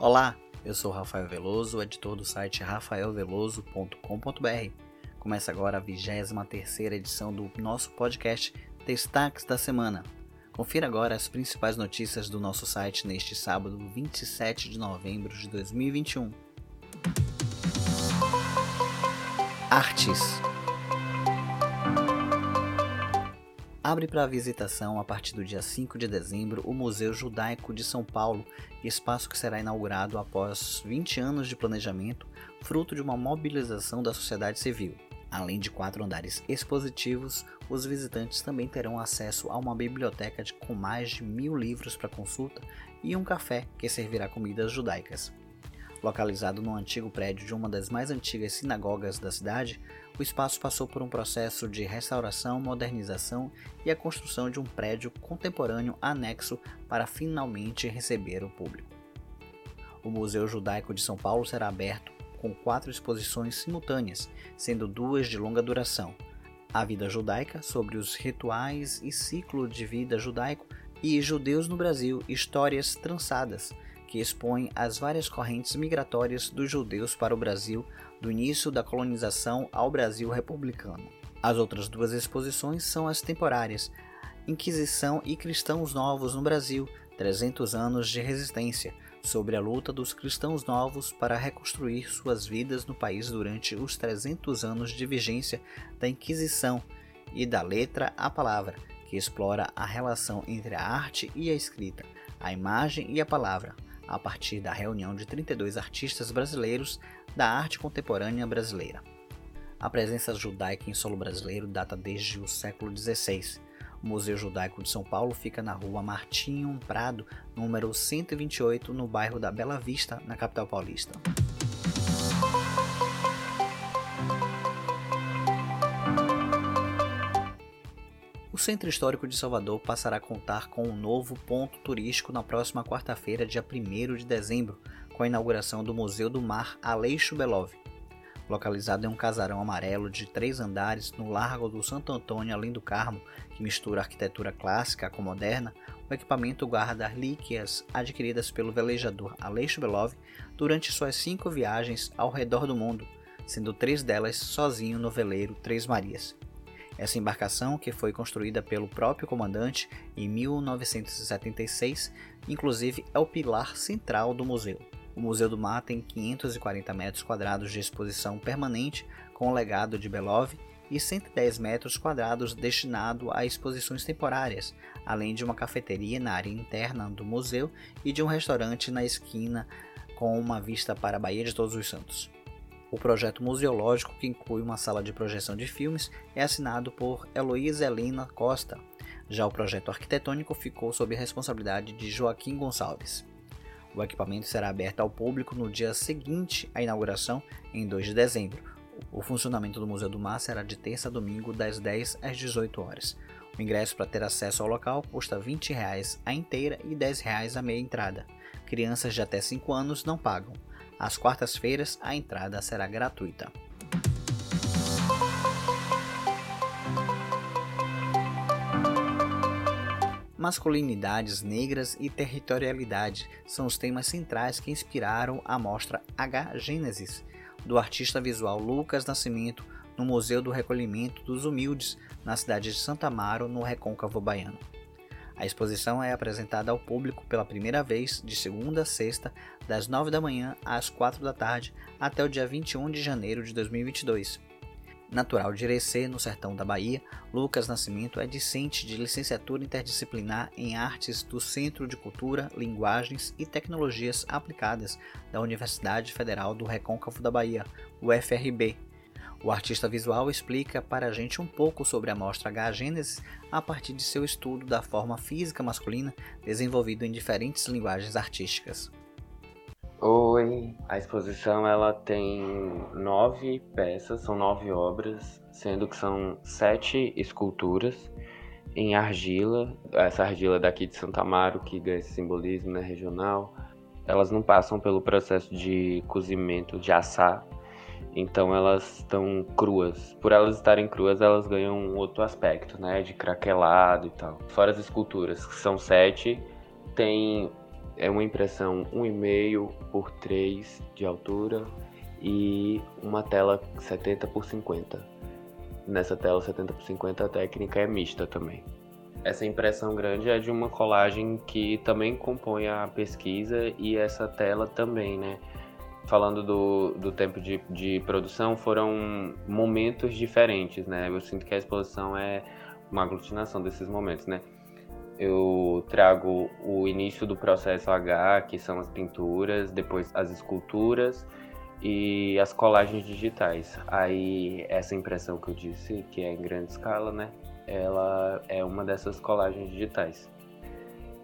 Olá, eu sou Rafael Veloso, editor do site rafaelveloso.com.br. Começa agora a 23 edição do nosso podcast Destaques da Semana. Confira agora as principais notícias do nosso site neste sábado, 27 de novembro de 2021. Artes Abre para visitação a partir do dia 5 de dezembro o Museu Judaico de São Paulo, espaço que será inaugurado após 20 anos de planejamento, fruto de uma mobilização da sociedade civil. Além de quatro andares expositivos, os visitantes também terão acesso a uma biblioteca com mais de mil livros para consulta e um café que servirá comidas judaicas. Localizado no antigo prédio de uma das mais antigas sinagogas da cidade, o espaço passou por um processo de restauração, modernização e a construção de um prédio contemporâneo anexo para finalmente receber o público. O Museu Judaico de São Paulo será aberto com quatro exposições simultâneas, sendo duas de longa duração: A Vida Judaica, sobre os rituais e ciclo de vida judaico, e Judeus no Brasil Histórias Trançadas que expõe as várias correntes migratórias dos judeus para o Brasil do início da colonização ao Brasil republicano. As outras duas exposições são as temporárias, Inquisição e Cristãos Novos no Brasil, 300 anos de resistência, sobre a luta dos cristãos novos para reconstruir suas vidas no país durante os 300 anos de vigência da Inquisição, e da letra à palavra, que explora a relação entre a arte e a escrita, a imagem e a palavra, a partir da reunião de 32 artistas brasileiros da arte contemporânea brasileira. A presença judaica em solo brasileiro data desde o século XVI. O Museu Judaico de São Paulo fica na rua Martinho Prado, número 128, no bairro da Bela Vista, na capital paulista. Centro Histórico de Salvador passará a contar com um novo ponto turístico na próxima quarta-feira, dia 1 de dezembro, com a inauguração do Museu do Mar Aleixo Belov. Localizado em um casarão amarelo de três andares no Largo do Santo Antônio, além do Carmo, que mistura arquitetura clássica com moderna, o equipamento guarda relíquias adquiridas pelo velejador Aleixo Belov durante suas cinco viagens ao redor do mundo, sendo três delas sozinho no veleiro Três Marias. Essa embarcação, que foi construída pelo próprio comandante em 1976, inclusive é o pilar central do museu. O Museu do Mar tem 540 metros quadrados de exposição permanente com o legado de Belov e 110 metros quadrados destinado a exposições temporárias, além de uma cafeteria na área interna do museu e de um restaurante na esquina com uma vista para a Baía de Todos os Santos. O projeto museológico, que inclui uma sala de projeção de filmes, é assinado por Heloísa Helena Costa. Já o projeto arquitetônico ficou sob a responsabilidade de Joaquim Gonçalves. O equipamento será aberto ao público no dia seguinte à inauguração, em 2 de dezembro. O funcionamento do Museu do Mar será de terça a domingo, das 10 às 18 horas. O ingresso para ter acesso ao local custa R$ 20 a inteira e R$ 10 a meia entrada. Crianças de até 5 anos não pagam. Às quartas-feiras, a entrada será gratuita. Masculinidades negras e territorialidade são os temas centrais que inspiraram a mostra H Gênesis, do artista visual Lucas Nascimento, no Museu do Recolhimento dos Humildes, na cidade de Santa Amaro, no Recôncavo Baiano. A exposição é apresentada ao público pela primeira vez de segunda a sexta, das 9 da manhã às 4 da tarde, até o dia 21 de janeiro de 2022. Natural de Irecê, no sertão da Bahia, Lucas Nascimento é discente de licenciatura interdisciplinar em Artes do Centro de Cultura, Linguagens e Tecnologias Aplicadas da Universidade Federal do Recôncavo da Bahia, UFRB, o artista visual explica para a gente um pouco sobre a mostra H Gênesis a partir de seu estudo da forma física masculina desenvolvido em diferentes linguagens artísticas. Oi, a exposição ela tem nove peças, são nove obras, sendo que são sete esculturas em argila. Essa argila daqui de Santa Amaro que ganha esse simbolismo né, regional, elas não passam pelo processo de cozimento de assar então elas estão cruas. Por elas estarem cruas, elas ganham um outro aspecto, né? De craquelado e tal. Fora as esculturas, que são sete, tem é uma impressão 1,5 por 3 de altura e uma tela 70 por 50. Nessa tela 70 por 50 a técnica é mista também. Essa impressão grande é de uma colagem que também compõe a pesquisa e essa tela também, né? Falando do, do tempo de, de produção, foram momentos diferentes, né? Eu sinto que a exposição é uma aglutinação desses momentos, né? Eu trago o início do processo H, que são as pinturas, depois as esculturas e as colagens digitais. Aí essa impressão que eu disse, que é em grande escala, né? ela é uma dessas colagens digitais.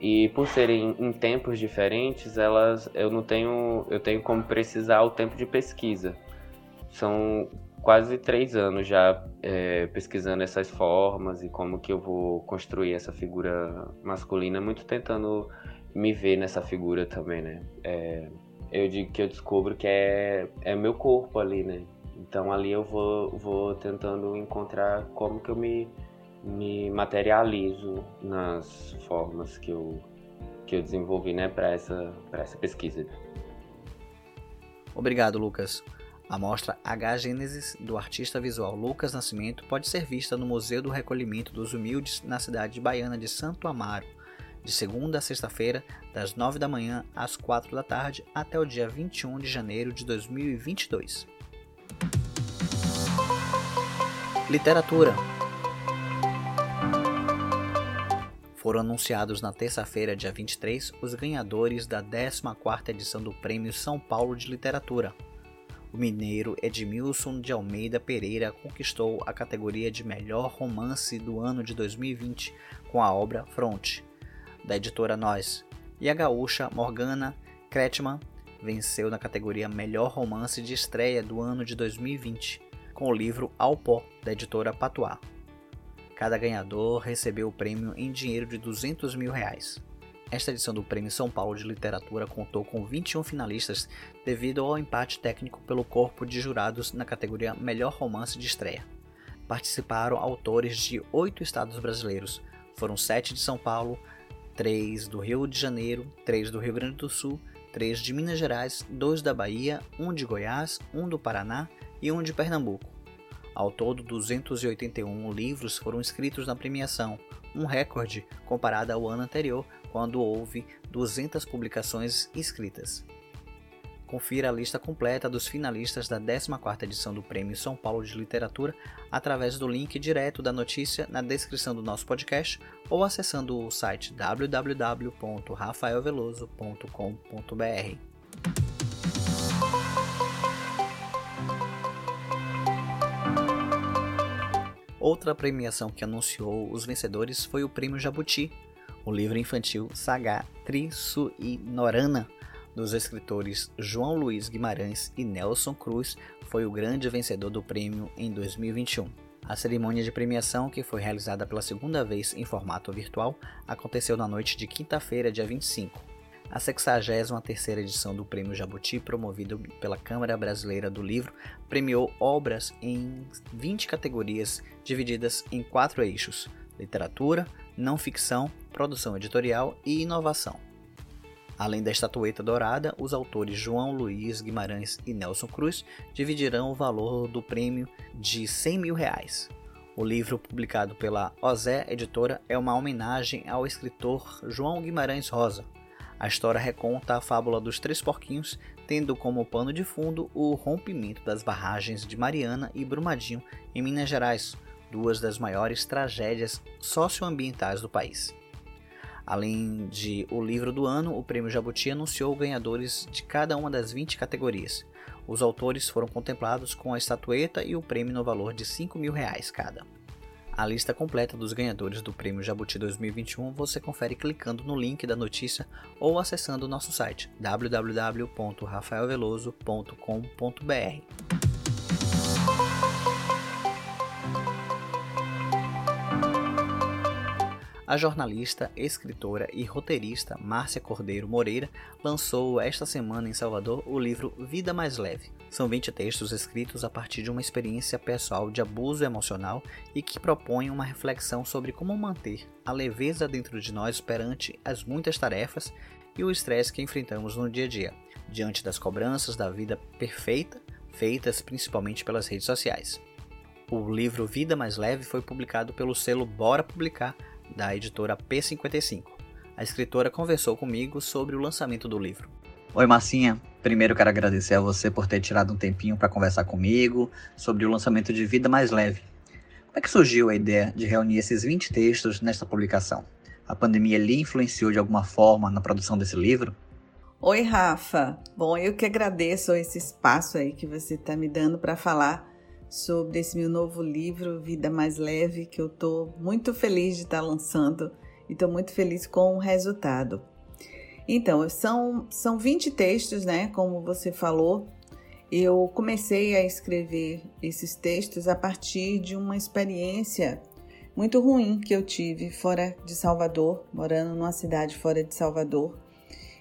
E por serem em tempos diferentes, elas eu não tenho eu tenho como precisar o tempo de pesquisa. São quase três anos já é, pesquisando essas formas e como que eu vou construir essa figura masculina, muito tentando me ver nessa figura também, né? É, eu digo que eu descubro que é é meu corpo ali, né? Então ali eu vou vou tentando encontrar como que eu me me materializo nas formas que eu, que eu desenvolvi né, para essa, essa pesquisa. Obrigado, Lucas. A mostra H Gênesis do artista visual Lucas Nascimento pode ser vista no Museu do Recolhimento dos Humildes na cidade baiana de Santo Amaro, de segunda a sexta-feira, das 9 da manhã às 4 da tarde, até o dia 21 de janeiro de 2022. Literatura Foram anunciados na terça-feira, dia 23, os ganhadores da 14ª edição do Prêmio São Paulo de Literatura. O mineiro Edmilson de Almeida Pereira conquistou a categoria de melhor romance do ano de 2020 com a obra Fronte, da editora Nós, e a gaúcha Morgana Kretman venceu na categoria Melhor Romance de Estreia do ano de 2020 com o livro Ao Pó, da editora Patois. Cada ganhador recebeu o prêmio em dinheiro de 200 mil reais. Esta edição do Prêmio São Paulo de Literatura contou com 21 finalistas devido ao empate técnico pelo corpo de jurados na categoria Melhor Romance de Estreia. Participaram autores de oito estados brasileiros, foram sete de São Paulo, três do Rio de Janeiro, três do Rio Grande do Sul, três de Minas Gerais, dois da Bahia, um de Goiás, um do Paraná e um de Pernambuco. Ao todo, 281 livros foram escritos na premiação, um recorde comparado ao ano anterior, quando houve 200 publicações escritas. Confira a lista completa dos finalistas da 14ª edição do Prêmio São Paulo de Literatura através do link direto da notícia na descrição do nosso podcast ou acessando o site www.rafaelveloso.com.br. Outra premiação que anunciou os vencedores foi o Prêmio Jabuti, o livro infantil Saga Norana dos escritores João Luiz Guimarães e Nelson Cruz, foi o grande vencedor do prêmio em 2021. A cerimônia de premiação, que foi realizada pela segunda vez em formato virtual, aconteceu na noite de quinta-feira, dia 25. A 63ª edição do Prêmio Jabuti, promovido pela Câmara Brasileira do Livro, premiou obras em 20 categorias divididas em quatro eixos: literatura, não ficção, produção editorial e inovação. Além da estatueta dourada, os autores João Luiz Guimarães e Nelson Cruz dividirão o valor do prêmio de 100 mil reais. O livro, publicado pela Ozé Editora, é uma homenagem ao escritor João Guimarães Rosa, a história reconta a fábula dos três porquinhos, tendo como pano de fundo o rompimento das barragens de Mariana e Brumadinho em Minas Gerais, duas das maiores tragédias socioambientais do país. Além de o livro do ano, o Prêmio Jabuti anunciou ganhadores de cada uma das 20 categorias. Os autores foram contemplados com a estatueta e o prêmio no valor de 5 mil reais cada. A lista completa dos ganhadores do Prêmio Jabuti 2021 você confere clicando no link da notícia ou acessando o nosso site www.rafaelveloso.com.br. A jornalista, escritora e roteirista Márcia Cordeiro Moreira lançou esta semana em Salvador o livro Vida Mais Leve. São 20 textos escritos a partir de uma experiência pessoal de abuso emocional e que propõem uma reflexão sobre como manter a leveza dentro de nós perante as muitas tarefas e o estresse que enfrentamos no dia a dia, diante das cobranças da vida perfeita, feitas principalmente pelas redes sociais. O livro Vida Mais Leve foi publicado pelo selo Bora Publicar, da editora P55. A escritora conversou comigo sobre o lançamento do livro. Oi, Marcinha. Primeiro quero agradecer a você por ter tirado um tempinho para conversar comigo sobre o lançamento de Vida Mais Leve. Como é que surgiu a ideia de reunir esses 20 textos nesta publicação? A pandemia lhe influenciou de alguma forma na produção desse livro? Oi, Rafa. Bom, eu que agradeço esse espaço aí que você está me dando para falar sobre esse meu novo livro, Vida Mais Leve, que eu estou muito feliz de estar tá lançando e estou muito feliz com o resultado. Então, são, são 20 textos, né? Como você falou. Eu comecei a escrever esses textos a partir de uma experiência muito ruim que eu tive fora de Salvador, morando numa cidade fora de Salvador.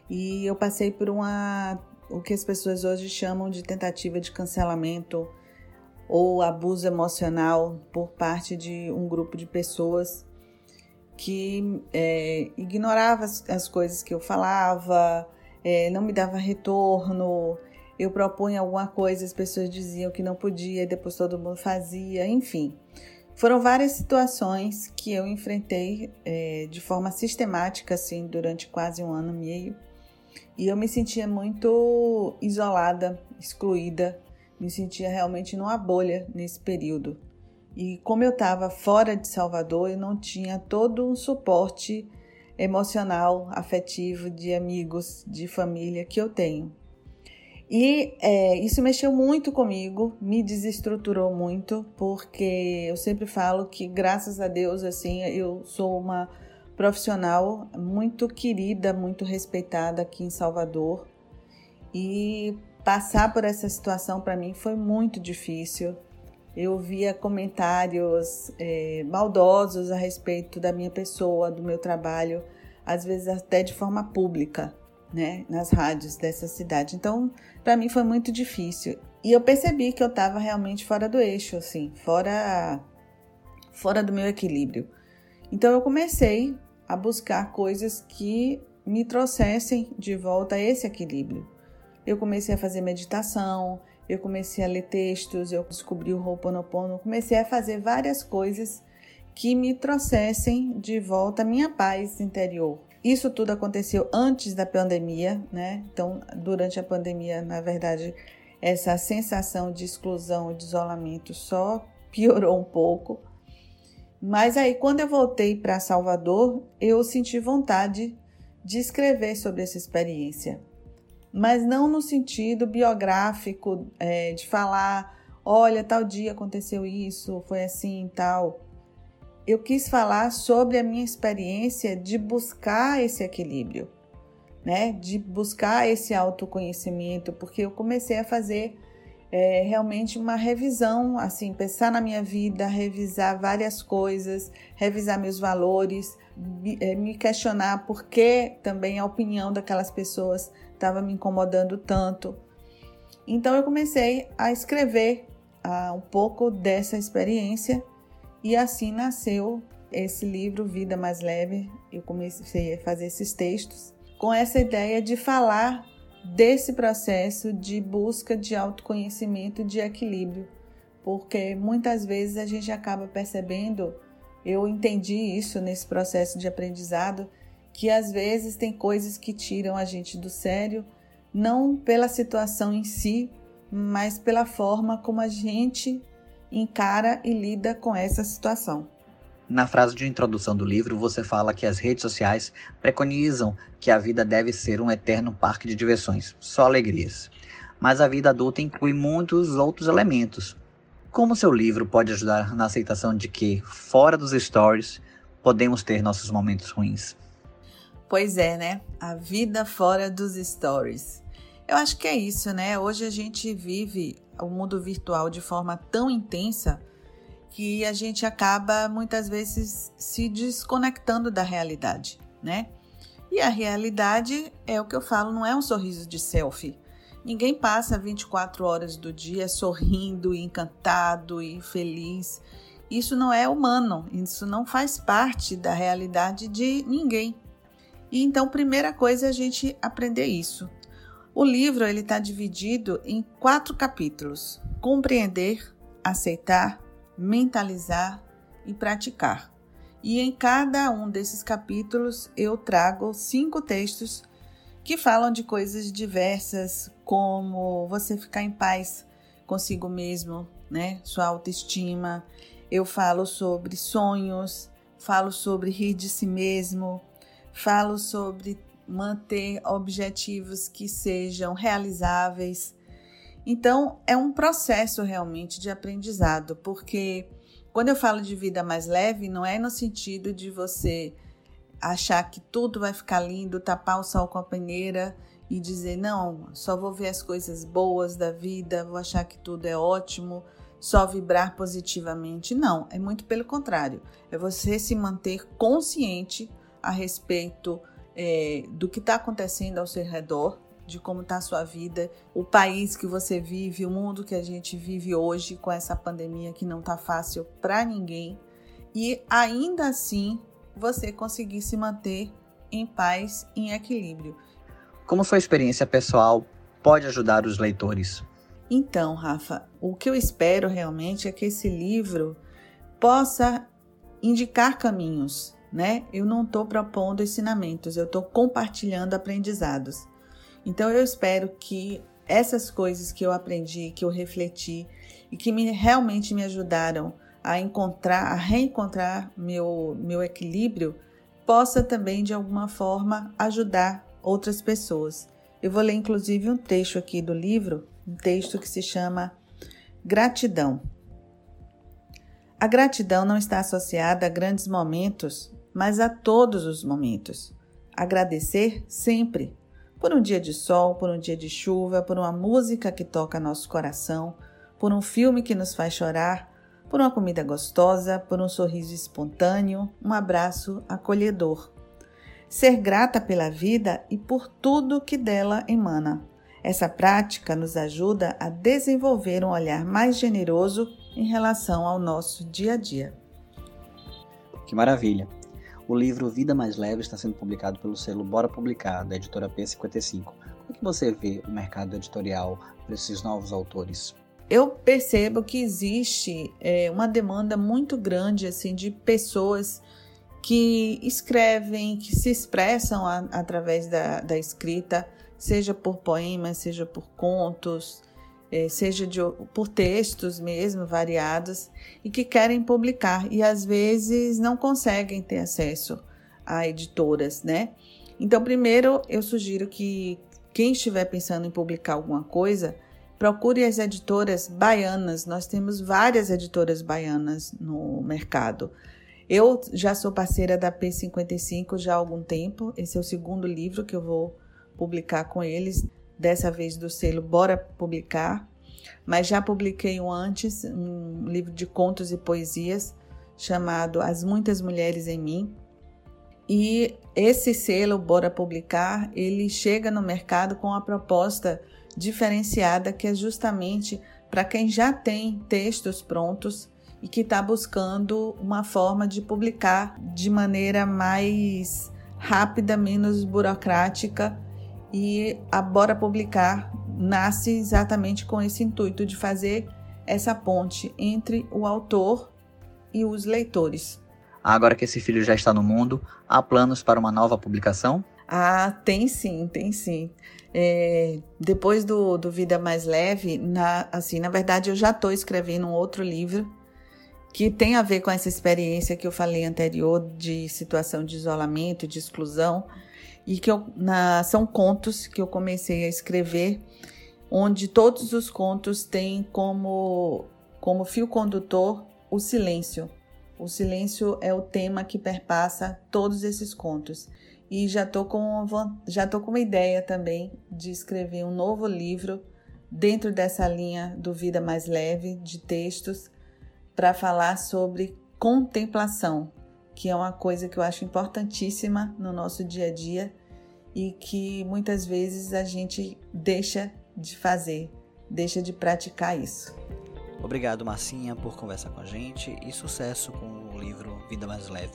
E eu passei por uma o que as pessoas hoje chamam de tentativa de cancelamento ou abuso emocional por parte de um grupo de pessoas que é, ignorava as, as, coisas que eu falava, é, não me dava retorno. Eu propunha alguma coisa, as pessoas diziam que não podia, e depois todo mundo fazia, enfim. Foram várias situações que eu enfrentei é, de forma sistemática, assim, durante quase um ano e meio. E eu me sentia muito isolada, excluída, me sentia realmente numa bolha nesse período. E como eu estava fora de Salvador, eu não tinha todo um suporte emocional, afetivo, de amigos, de família que eu tenho. E é, isso mexeu muito comigo, me desestruturou muito, porque eu sempre falo que, graças a Deus, assim, eu sou uma profissional muito querida, muito respeitada aqui em Salvador. E passar por essa situação para mim foi muito difícil. Eu via comentários é, maldosos a respeito da minha pessoa, do meu trabalho, às vezes até de forma pública né, nas rádios dessa cidade. Então, para mim foi muito difícil. E eu percebi que eu estava realmente fora do eixo, assim, fora fora do meu equilíbrio. Então eu comecei a buscar coisas que me trouxessem de volta a esse equilíbrio. Eu comecei a fazer meditação, eu comecei a ler textos, eu descobri o Ho'oponopono, comecei a fazer várias coisas que me trouxessem de volta a minha paz interior, isso tudo aconteceu antes da pandemia, né? Então, durante a pandemia, na verdade, essa sensação de exclusão de isolamento só piorou um pouco. Mas aí, quando eu voltei para Salvador, eu senti vontade de escrever sobre essa experiência, mas não no sentido biográfico é, de falar, olha, tal dia aconteceu isso, foi assim, tal eu quis falar sobre a minha experiência de buscar esse equilíbrio, né? De buscar esse autoconhecimento, porque eu comecei a fazer é, realmente uma revisão, assim, pensar na minha vida, revisar várias coisas, revisar meus valores, é, me questionar por que também a opinião daquelas pessoas estava me incomodando tanto. Então eu comecei a escrever uh, um pouco dessa experiência e assim nasceu esse livro Vida Mais Leve. Eu comecei a fazer esses textos com essa ideia de falar desse processo de busca de autoconhecimento e de equilíbrio, porque muitas vezes a gente acaba percebendo, eu entendi isso nesse processo de aprendizado, que às vezes tem coisas que tiram a gente do sério, não pela situação em si, mas pela forma como a gente encara e lida com essa situação. Na frase de introdução do livro, você fala que as redes sociais preconizam que a vida deve ser um eterno parque de diversões, só alegrias. Mas a vida adulta inclui muitos outros elementos. Como seu livro pode ajudar na aceitação de que, fora dos stories, podemos ter nossos momentos ruins? Pois é, né? A vida fora dos stories. Eu acho que é isso, né? Hoje a gente vive o mundo virtual de forma tão intensa que a gente acaba muitas vezes se desconectando da realidade, né? E a realidade é o que eu falo, não é um sorriso de selfie. Ninguém passa 24 horas do dia sorrindo, encantado e feliz. Isso não é humano, isso não faz parte da realidade de ninguém. E então, primeira coisa é a gente aprender isso. O livro ele está dividido em quatro capítulos: compreender, aceitar, mentalizar e praticar. E em cada um desses capítulos eu trago cinco textos que falam de coisas diversas, como você ficar em paz consigo mesmo, né? Sua autoestima. Eu falo sobre sonhos, falo sobre rir de si mesmo, falo sobre manter objetivos que sejam realizáveis. Então, é um processo realmente de aprendizado, porque quando eu falo de vida mais leve, não é no sentido de você achar que tudo vai ficar lindo, tapar o sol com a peneira e dizer: não, só vou ver as coisas boas da vida, vou achar que tudo é ótimo, só vibrar positivamente. Não, é muito pelo contrário. É você se manter consciente a respeito é, do que está acontecendo ao seu redor, de como está a sua vida, o país que você vive, o mundo que a gente vive hoje com essa pandemia que não está fácil para ninguém. E ainda assim você conseguir se manter em paz, em equilíbrio. Como sua experiência pessoal pode ajudar os leitores? Então, Rafa, o que eu espero realmente é que esse livro possa indicar caminhos, né? Eu não estou propondo ensinamentos, eu estou compartilhando aprendizados. Então, eu espero que essas coisas que eu aprendi, que eu refleti e que me, realmente me ajudaram a encontrar, a reencontrar meu, meu equilíbrio, possa também de alguma forma ajudar outras pessoas. Eu vou ler inclusive um trecho aqui do livro, um texto que se chama Gratidão. A gratidão não está associada a grandes momentos, mas a todos os momentos. Agradecer sempre, por um dia de sol, por um dia de chuva, por uma música que toca nosso coração, por um filme que nos faz chorar, por uma comida gostosa, por um sorriso espontâneo, um abraço acolhedor. Ser grata pela vida e por tudo que dela emana. Essa prática nos ajuda a desenvolver um olhar mais generoso em relação ao nosso dia a dia. Que maravilha! O livro Vida Mais Leve está sendo publicado pelo selo Bora Publicar, da editora P55. Como é que você vê o mercado editorial para esses novos autores? eu percebo que existe é, uma demanda muito grande assim de pessoas que escrevem, que se expressam a, através da, da, escrita, seja por poemas, seja por contos, seja de, por textos mesmo variados, e que querem publicar e às vezes não conseguem ter acesso a editoras, né? Então, primeiro eu sugiro que quem estiver pensando em publicar alguma coisa, Procure as editoras baianas, nós temos várias editoras baianas no mercado. Eu já sou parceira da P55 já há algum tempo, esse é o segundo livro que eu vou publicar com eles, dessa vez do selo Bora Publicar, mas já publiquei um antes, um livro de contos e poesias chamado As Muitas Mulheres em Mim. E esse selo Bora Publicar, ele chega no mercado com a proposta diferenciada que é justamente para quem já tem textos prontos e que está buscando uma forma de publicar de maneira mais rápida, menos burocrática. E a Bora Publicar nasce exatamente com esse intuito de fazer essa ponte entre o autor e os leitores. Agora que esse filho já está no mundo, há planos para uma nova publicação? Ah, tem sim, tem sim. É, depois do, do Vida Mais Leve, na, assim, na verdade eu já estou escrevendo um outro livro que tem a ver com essa experiência que eu falei anterior de situação de isolamento, de exclusão, e que eu, na, são contos que eu comecei a escrever, onde todos os contos têm como, como fio condutor o silêncio. O silêncio é o tema que perpassa todos esses contos e já tô com já tô com uma ideia também de escrever um novo livro dentro dessa linha do Vida Mais Leve de textos para falar sobre contemplação, que é uma coisa que eu acho importantíssima no nosso dia a dia e que muitas vezes a gente deixa de fazer, deixa de praticar isso. Obrigado, Marcinha, por conversar com a gente e sucesso com o livro Vida Mais Leve.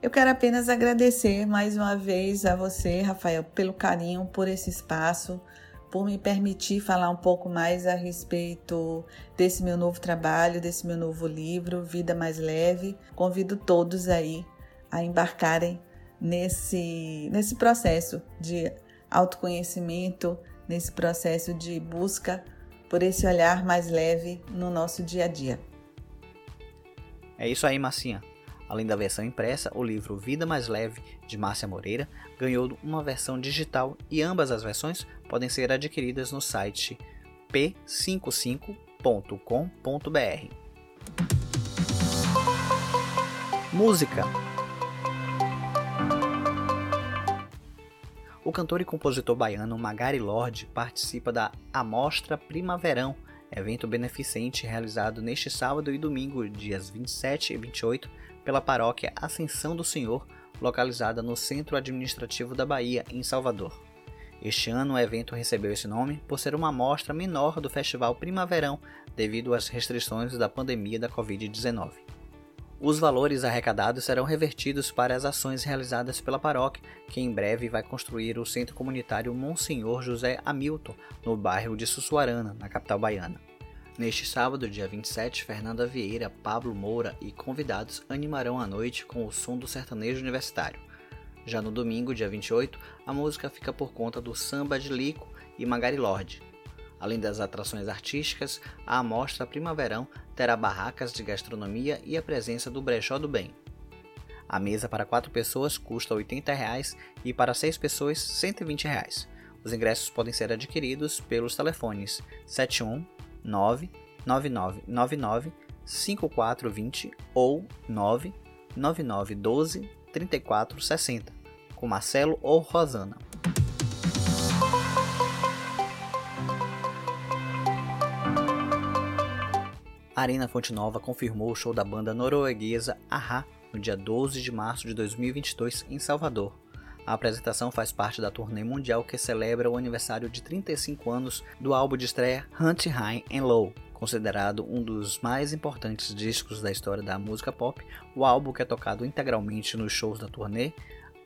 Eu quero apenas agradecer mais uma vez a você, Rafael, pelo carinho, por esse espaço, por me permitir falar um pouco mais a respeito desse meu novo trabalho, desse meu novo livro, Vida Mais Leve. Convido todos aí a embarcarem nesse, nesse processo de autoconhecimento, nesse processo de busca por esse olhar mais leve no nosso dia a dia. É isso aí, Massinha. Além da versão impressa, o livro Vida Mais Leve, de Márcia Moreira, ganhou uma versão digital e ambas as versões podem ser adquiridas no site p55.com.br. Música O cantor e compositor baiano Magari Lorde participa da Amostra Primaverão, evento beneficente realizado neste sábado e domingo, dias 27 e 28, pela paróquia Ascensão do Senhor, localizada no Centro Administrativo da Bahia, em Salvador. Este ano o evento recebeu esse nome por ser uma amostra menor do Festival Primaverão devido às restrições da pandemia da Covid-19. Os valores arrecadados serão revertidos para as ações realizadas pela paróquia, que em breve vai construir o Centro Comunitário Monsenhor José Hamilton, no bairro de Sussuarana, na capital baiana. Neste sábado, dia 27, Fernanda Vieira, Pablo Moura e convidados animarão a noite com o som do sertanejo universitário. Já no domingo, dia 28, a música fica por conta do Samba de Lico e Magari Lorde. Além das atrações artísticas, a amostra Primaverão terá barracas de gastronomia e a presença do Brechó do Bem. A mesa para quatro pessoas custa 80 reais e para seis pessoas 120 reais. Os ingressos podem ser adquiridos pelos telefones 71 99999 5420 ou 99912 3460 com Marcelo ou Rosana. A Arena Fonte Nova confirmou o show da banda norueguesa Aha no dia 12 de março de 2022 em Salvador. A apresentação faz parte da turnê mundial que celebra o aniversário de 35 anos do álbum de estreia Hunt High and Low. Considerado um dos mais importantes discos da história da música pop, o álbum, que é tocado integralmente nos shows da turnê,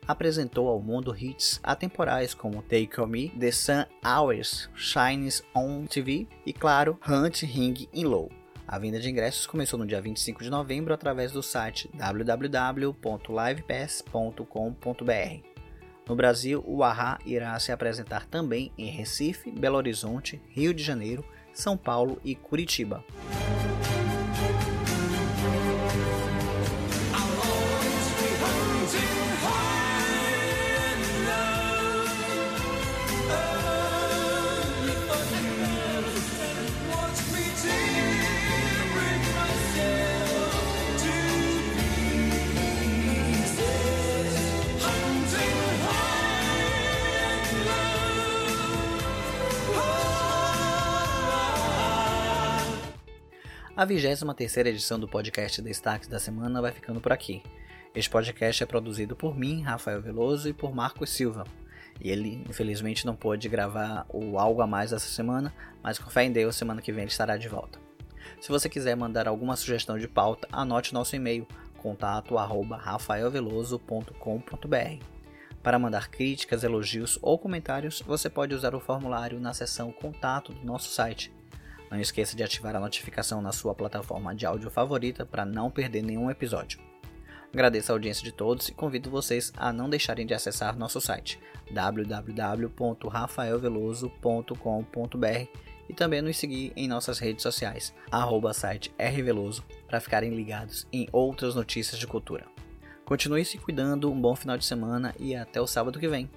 apresentou ao mundo hits atemporais como Take On Me, The Sun Hours, Shines On TV e, claro, Hunt Ring in Low. A venda de ingressos começou no dia 25 de novembro através do site www.livepass.com.br. No Brasil, o Ahá irá se apresentar também em Recife, Belo Horizonte, Rio de Janeiro, São Paulo e Curitiba. A 23 edição do podcast Destaques da Semana vai ficando por aqui. Este podcast é produzido por mim, Rafael Veloso, e por Marcos Silva. E ele, infelizmente, não pôde gravar o Algo a Mais essa semana, mas com fé em Deus, semana que vem ele estará de volta. Se você quiser mandar alguma sugestão de pauta, anote nosso e-mail contato arroba rafaelveloso.com.br. Para mandar críticas, elogios ou comentários, você pode usar o formulário na seção Contato do nosso site não esqueça de ativar a notificação na sua plataforma de áudio favorita para não perder nenhum episódio. Agradeço a audiência de todos e convido vocês a não deixarem de acessar nosso site www.rafaelveloso.com.br e também nos seguir em nossas redes sociais, arroba site rveloso, para ficarem ligados em outras notícias de cultura. Continue se cuidando, um bom final de semana e até o sábado que vem.